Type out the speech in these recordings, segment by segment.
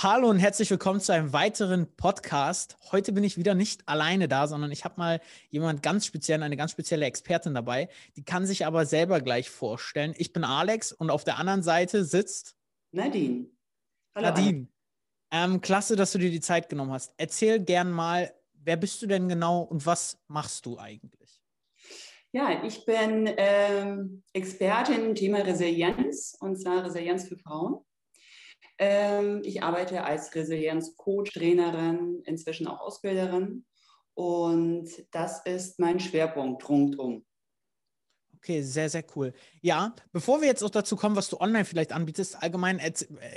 Hallo und herzlich willkommen zu einem weiteren Podcast. Heute bin ich wieder nicht alleine da, sondern ich habe mal jemand ganz speziell, eine ganz spezielle Expertin dabei. Die kann sich aber selber gleich vorstellen. Ich bin Alex und auf der anderen Seite sitzt Nadine. Hallo Nadine. Ähm, klasse, dass du dir die Zeit genommen hast. Erzähl gern mal, wer bist du denn genau und was machst du eigentlich? Ja, ich bin ähm, Expertin im Thema Resilienz und zwar Resilienz für Frauen. Ähm, ich arbeite als Resilienz-Coach, Trainerin, inzwischen auch Ausbilderin. Und das ist mein Schwerpunkt rundum. Okay, sehr, sehr cool. Ja, bevor wir jetzt auch dazu kommen, was du online vielleicht anbietest, allgemein,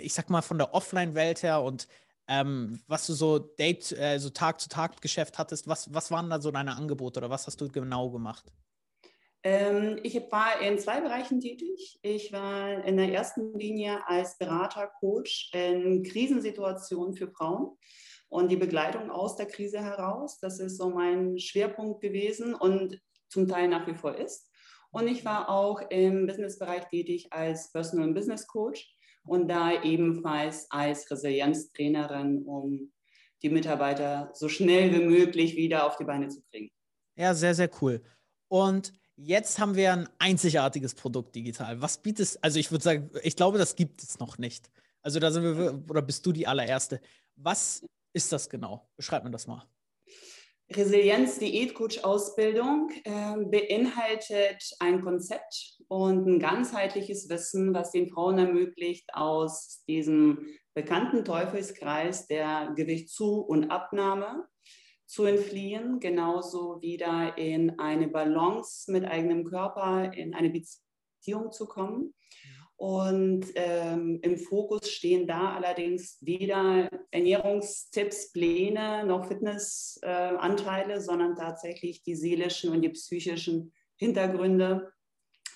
ich sag mal von der Offline-Welt her und ähm, was du so Date, äh, so Tag-zu-Tag-Geschäft hattest, was, was waren da so deine Angebote oder was hast du genau gemacht? Ähm, ich war in zwei Bereichen tätig. Ich war in der ersten Linie als Berater, Coach in Krisensituationen für Frauen und die Begleitung aus der Krise heraus. Das ist so mein Schwerpunkt gewesen und zum Teil nach wie vor ist. Und ich war auch im Businessbereich tätig als Personal und Business Coach und da ebenfalls als Resilienztrainerin, um die Mitarbeiter so schnell wie möglich wieder auf die Beine zu kriegen. Ja, sehr, sehr cool. Und Jetzt haben wir ein einzigartiges Produkt digital. Was bietest, also ich würde sagen, ich glaube, das gibt es noch nicht. Also da sind wir, oder bist du die allererste? Was ist das genau? Beschreib mir das mal. Resilienz Diätcoach Ausbildung äh, beinhaltet ein Konzept und ein ganzheitliches Wissen, was den Frauen ermöglicht, aus diesem bekannten Teufelskreis der Gewichtszu- und Abnahme zu entfliehen, genauso wieder in eine Balance mit eigenem Körper, in eine Beziehung zu kommen. Und ähm, im Fokus stehen da allerdings weder Ernährungstipps, Pläne noch Fitnessanteile, äh, sondern tatsächlich die seelischen und die psychischen Hintergründe,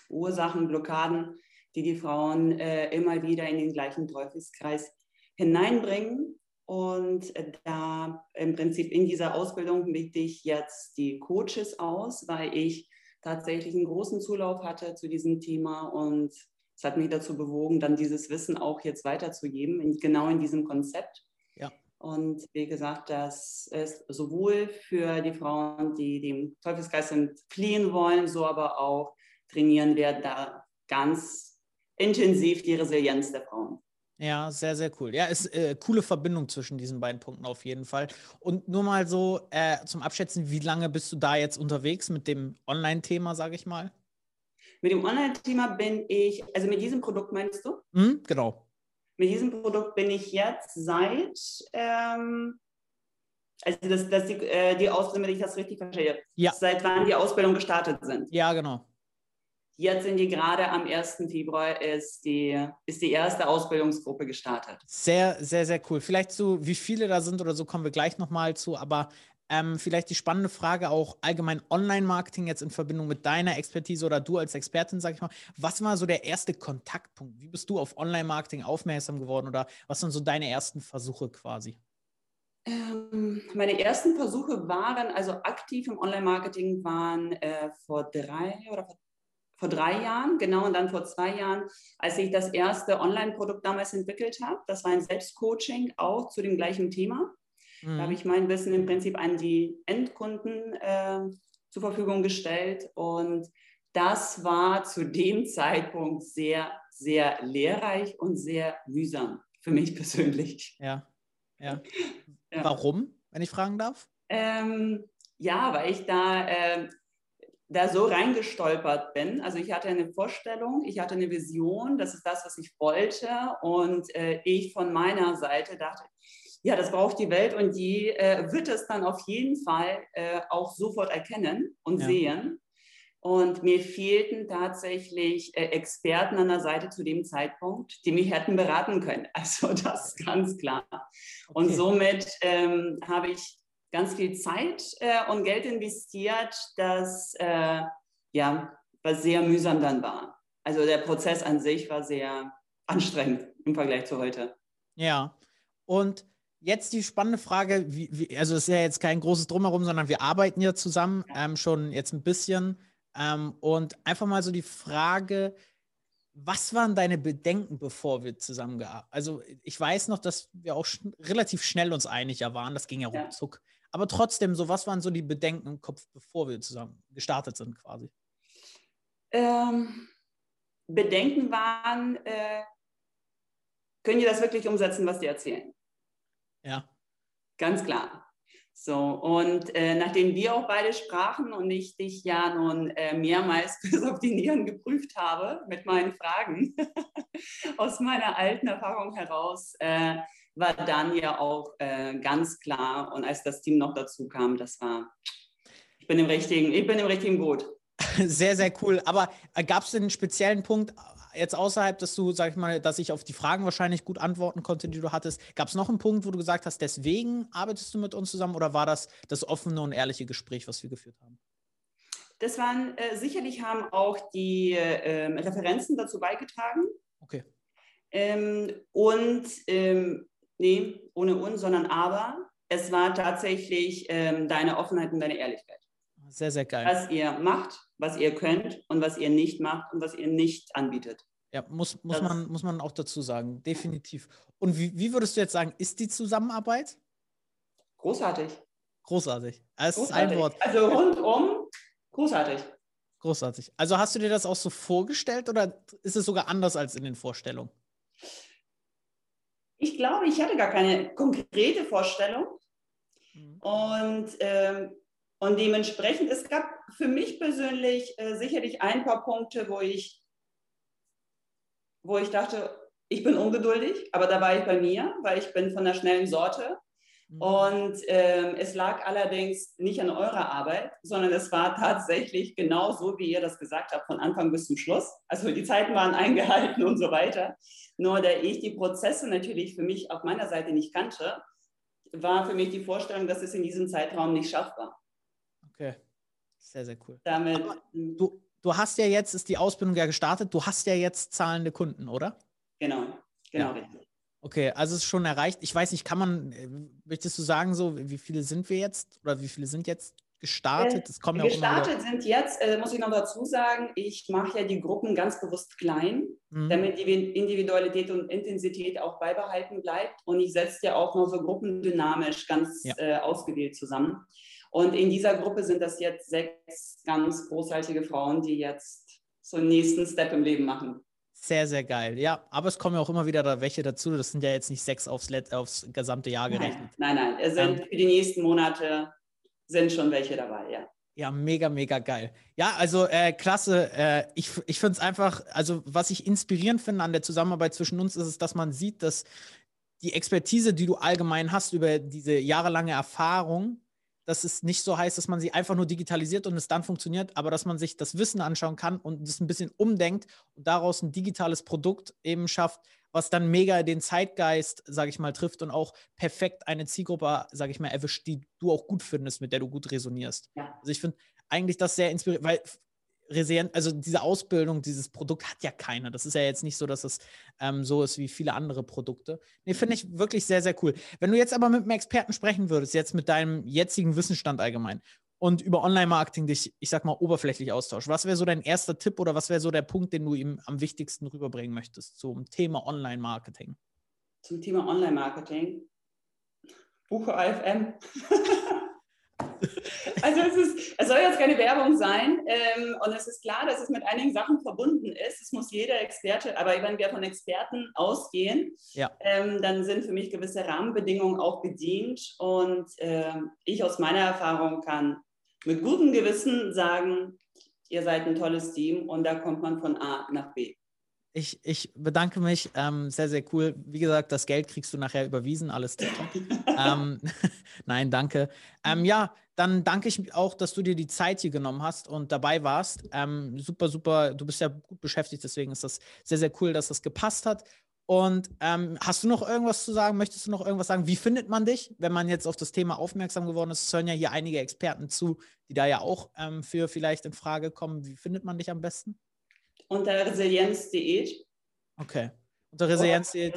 Ursachen, Blockaden, die die Frauen äh, immer wieder in den gleichen Teufelskreis hineinbringen. Und da im Prinzip in dieser Ausbildung biete ich jetzt die Coaches aus, weil ich tatsächlich einen großen Zulauf hatte zu diesem Thema und es hat mich dazu bewogen, dann dieses Wissen auch jetzt weiterzugeben, genau in diesem Konzept. Ja. Und wie gesagt, das ist sowohl für die Frauen, die dem Teufelsgeist entfliehen wollen, so aber auch trainieren werden, da ganz intensiv die Resilienz der Frauen. Ja, sehr, sehr cool. Ja, ist äh, coole Verbindung zwischen diesen beiden Punkten auf jeden Fall. Und nur mal so äh, zum Abschätzen, wie lange bist du da jetzt unterwegs mit dem Online-Thema, sage ich mal? Mit dem Online-Thema bin ich, also mit diesem Produkt meinst du? Mhm, genau. Mit diesem Produkt bin ich jetzt seit, ähm, also das, das die, äh, die Ausbildung, wenn ich das richtig verstehe, ja. seit wann die Ausbildung gestartet sind. Ja, genau. Jetzt sind die gerade am 1. Februar ist die, ist die erste Ausbildungsgruppe gestartet. Sehr, sehr, sehr cool. Vielleicht so, wie viele da sind oder so, kommen wir gleich nochmal zu. Aber ähm, vielleicht die spannende Frage auch allgemein Online-Marketing jetzt in Verbindung mit deiner Expertise oder du als Expertin, sag ich mal. Was war so der erste Kontaktpunkt? Wie bist du auf Online-Marketing aufmerksam geworden oder was sind so deine ersten Versuche quasi? Ähm, meine ersten Versuche waren, also aktiv im Online-Marketing waren äh, vor drei oder vor vor drei Jahren, genau, und dann vor zwei Jahren, als ich das erste Online-Produkt damals entwickelt habe. Das war ein Selbstcoaching, auch zu dem gleichen Thema. Mhm. Da habe ich mein Wissen im Prinzip an die Endkunden äh, zur Verfügung gestellt. Und das war zu dem Zeitpunkt sehr, sehr lehrreich und sehr mühsam für mich persönlich. Ja, ja. ja. Warum, wenn ich fragen darf? Ähm, ja, weil ich da äh, da so reingestolpert bin. Also ich hatte eine Vorstellung, ich hatte eine Vision, das ist das, was ich wollte. Und äh, ich von meiner Seite dachte, ja, das braucht die Welt und die äh, wird es dann auf jeden Fall äh, auch sofort erkennen und ja. sehen. Und mir fehlten tatsächlich äh, Experten an der Seite zu dem Zeitpunkt, die mich hätten beraten können. Also das ist ganz klar. Okay. Und somit ähm, habe ich ganz viel Zeit äh, und Geld investiert, das äh, ja, was sehr mühsam dann war. Also der Prozess an sich war sehr anstrengend im Vergleich zu heute. Ja, und jetzt die spannende Frage, wie, wie, also es ist ja jetzt kein großes Drumherum, sondern wir arbeiten ja zusammen ähm, schon jetzt ein bisschen. Ähm, und einfach mal so die Frage, Was waren deine Bedenken, bevor wir zusammengearbeitet haben? Also ich weiß noch, dass wir auch sch relativ schnell uns einiger waren. Das ging ja ruckzuck. Ja. Aber trotzdem, so was waren so die Bedenken im Kopf, bevor wir zusammen gestartet sind quasi? Ähm, Bedenken waren, äh, können die das wirklich umsetzen, was die erzählen? Ja. Ganz klar. So, und äh, nachdem wir auch beide sprachen und ich dich ja nun äh, mehrmals bis auf die Nieren geprüft habe mit meinen Fragen aus meiner alten Erfahrung heraus, äh, war dann ja auch äh, ganz klar. Und als das Team noch dazu kam, das war, ich bin im richtigen, ich bin im richtigen Boot. Sehr, sehr cool. Aber äh, gab es einen speziellen Punkt, jetzt außerhalb, dass du, sag ich mal, dass ich auf die Fragen wahrscheinlich gut antworten konnte, die du hattest, gab es noch einen Punkt, wo du gesagt hast, deswegen arbeitest du mit uns zusammen oder war das das offene und ehrliche Gespräch, was wir geführt haben? Das waren äh, sicherlich haben auch die äh, Referenzen dazu beigetragen. Okay. Ähm, und ähm, nee, ohne und, sondern aber es war tatsächlich ähm, deine Offenheit und deine Ehrlichkeit. Sehr, sehr geil. Was ihr macht, was ihr könnt und was ihr nicht macht und was ihr nicht anbietet. Ja, muss, muss, man, muss man auch dazu sagen, definitiv. Und wie, wie würdest du jetzt sagen, ist die Zusammenarbeit? Großartig. Großartig. Großartig. ist ein Wort. Also rundum großartig. Großartig. Also hast du dir das auch so vorgestellt oder ist es sogar anders als in den Vorstellungen? Ich glaube, ich hatte gar keine konkrete Vorstellung. Mhm. Und ähm, und dementsprechend, es gab für mich persönlich äh, sicherlich ein paar Punkte, wo ich, wo ich dachte, ich bin ungeduldig, aber da war ich bei mir, weil ich bin von der schnellen Sorte. Mhm. Und ähm, es lag allerdings nicht an eurer Arbeit, sondern es war tatsächlich genau so, wie ihr das gesagt habt, von Anfang bis zum Schluss. Also die Zeiten waren eingehalten und so weiter. Nur da ich die Prozesse natürlich für mich auf meiner Seite nicht kannte, war für mich die Vorstellung, dass es in diesem Zeitraum nicht schaffbar. Okay, sehr, sehr cool. Damit, du, du hast ja jetzt, ist die Ausbildung ja gestartet, du hast ja jetzt zahlende Kunden, oder? Genau, genau. Ja. Okay, also es ist schon erreicht. Ich weiß nicht, kann man, äh, möchtest du sagen, so, wie viele sind wir jetzt oder wie viele sind jetzt gestartet? Das kommen ja gestartet sind jetzt, äh, muss ich noch dazu sagen, ich mache ja die Gruppen ganz bewusst klein, mhm. damit die Individualität und Intensität auch beibehalten bleibt. Und ich setze ja auch noch so gruppendynamisch ganz ja. äh, ausgewählt zusammen. Und in dieser Gruppe sind das jetzt sechs ganz großartige Frauen, die jetzt so einen nächsten Step im Leben machen. Sehr, sehr geil. Ja, aber es kommen ja auch immer wieder da welche dazu. Das sind ja jetzt nicht sechs aufs, aufs gesamte Jahr gerechnet. Nein, nein, nein. Es sind ähm, für die nächsten Monate sind schon welche dabei, ja. Ja, mega, mega geil. Ja, also äh, klasse. Äh, ich ich finde es einfach, also was ich inspirierend finde an der Zusammenarbeit zwischen uns, ist es, dass man sieht, dass die Expertise, die du allgemein hast über diese jahrelange Erfahrung, dass es nicht so heißt, dass man sie einfach nur digitalisiert und es dann funktioniert, aber dass man sich das Wissen anschauen kann und es ein bisschen umdenkt und daraus ein digitales Produkt eben schafft, was dann mega den Zeitgeist, sage ich mal, trifft und auch perfekt eine Zielgruppe, sage ich mal, erwischt, die du auch gut findest, mit der du gut resonierst. Ja. Also ich finde eigentlich das sehr inspirierend, weil resilient, also diese Ausbildung, dieses Produkt hat ja keiner. Das ist ja jetzt nicht so, dass es ähm, so ist wie viele andere Produkte. Nee, finde ich wirklich sehr, sehr cool. Wenn du jetzt aber mit einem Experten sprechen würdest, jetzt mit deinem jetzigen Wissensstand allgemein und über Online-Marketing dich, ich sag mal, oberflächlich austauschst, was wäre so dein erster Tipp oder was wäre so der Punkt, den du ihm am wichtigsten rüberbringen möchtest zum Thema Online-Marketing? Zum Thema Online-Marketing? Buche AFM. Also es, ist, es soll jetzt keine Werbung sein ähm, und es ist klar, dass es mit einigen Sachen verbunden ist. Es muss jeder Experte, aber wenn wir von Experten ausgehen, ja. ähm, dann sind für mich gewisse Rahmenbedingungen auch bedient und ähm, ich aus meiner Erfahrung kann mit gutem Gewissen sagen, ihr seid ein tolles Team und da kommt man von A nach B. Ich, ich bedanke mich. Ähm, sehr, sehr cool. Wie gesagt, das Geld kriegst du nachher überwiesen. Alles ähm, Nein, danke. Ähm, ja, dann danke ich auch, dass du dir die Zeit hier genommen hast und dabei warst. Ähm, super, super. Du bist ja gut beschäftigt, deswegen ist das sehr, sehr cool, dass das gepasst hat. Und ähm, hast du noch irgendwas zu sagen? Möchtest du noch irgendwas sagen? Wie findet man dich, wenn man jetzt auf das Thema aufmerksam geworden ist? Es hören ja hier einige Experten zu, die da ja auch ähm, für vielleicht in Frage kommen. Wie findet man dich am besten? Unter resilienz.de. Okay. Unter resilienz.de.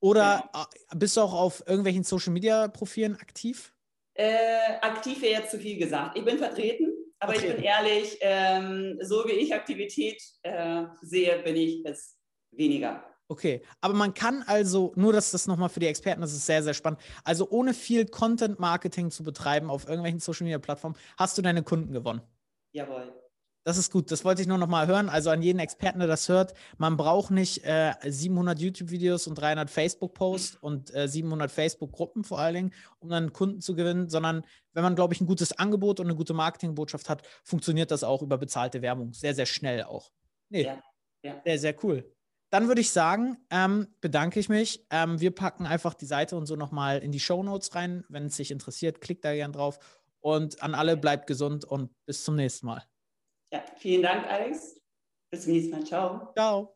Oder ja. Äh, bist du auch auf irgendwelchen Social Media Profilen aktiv? Äh, aktiv wäre jetzt zu viel gesagt. Ich bin vertreten, Aber okay. ich bin ehrlich, ähm, so wie ich Aktivität äh, sehe, bin ich es weniger. Okay, aber man kann also, nur dass das nochmal für die Experten, das ist sehr, sehr spannend, also ohne viel Content-Marketing zu betreiben auf irgendwelchen Social-Media-Plattformen, hast du deine Kunden gewonnen. Jawohl. Das ist gut, das wollte ich nur noch mal hören. Also an jeden Experten, der das hört, man braucht nicht äh, 700 YouTube-Videos und 300 Facebook-Posts und äh, 700 Facebook-Gruppen vor allen Dingen, um dann Kunden zu gewinnen, sondern wenn man, glaube ich, ein gutes Angebot und eine gute Marketingbotschaft hat, funktioniert das auch über bezahlte Werbung. Sehr, sehr schnell auch. Nee, ja, ja. sehr, sehr cool. Dann würde ich sagen, ähm, bedanke ich mich. Ähm, wir packen einfach die Seite und so nochmal in die Show Notes rein. Wenn es sich interessiert, klickt da gern drauf. Und an alle bleibt gesund und bis zum nächsten Mal. Ja, vielen Dank, Alex. Bis zum nächsten Mal. Ciao. Ciao.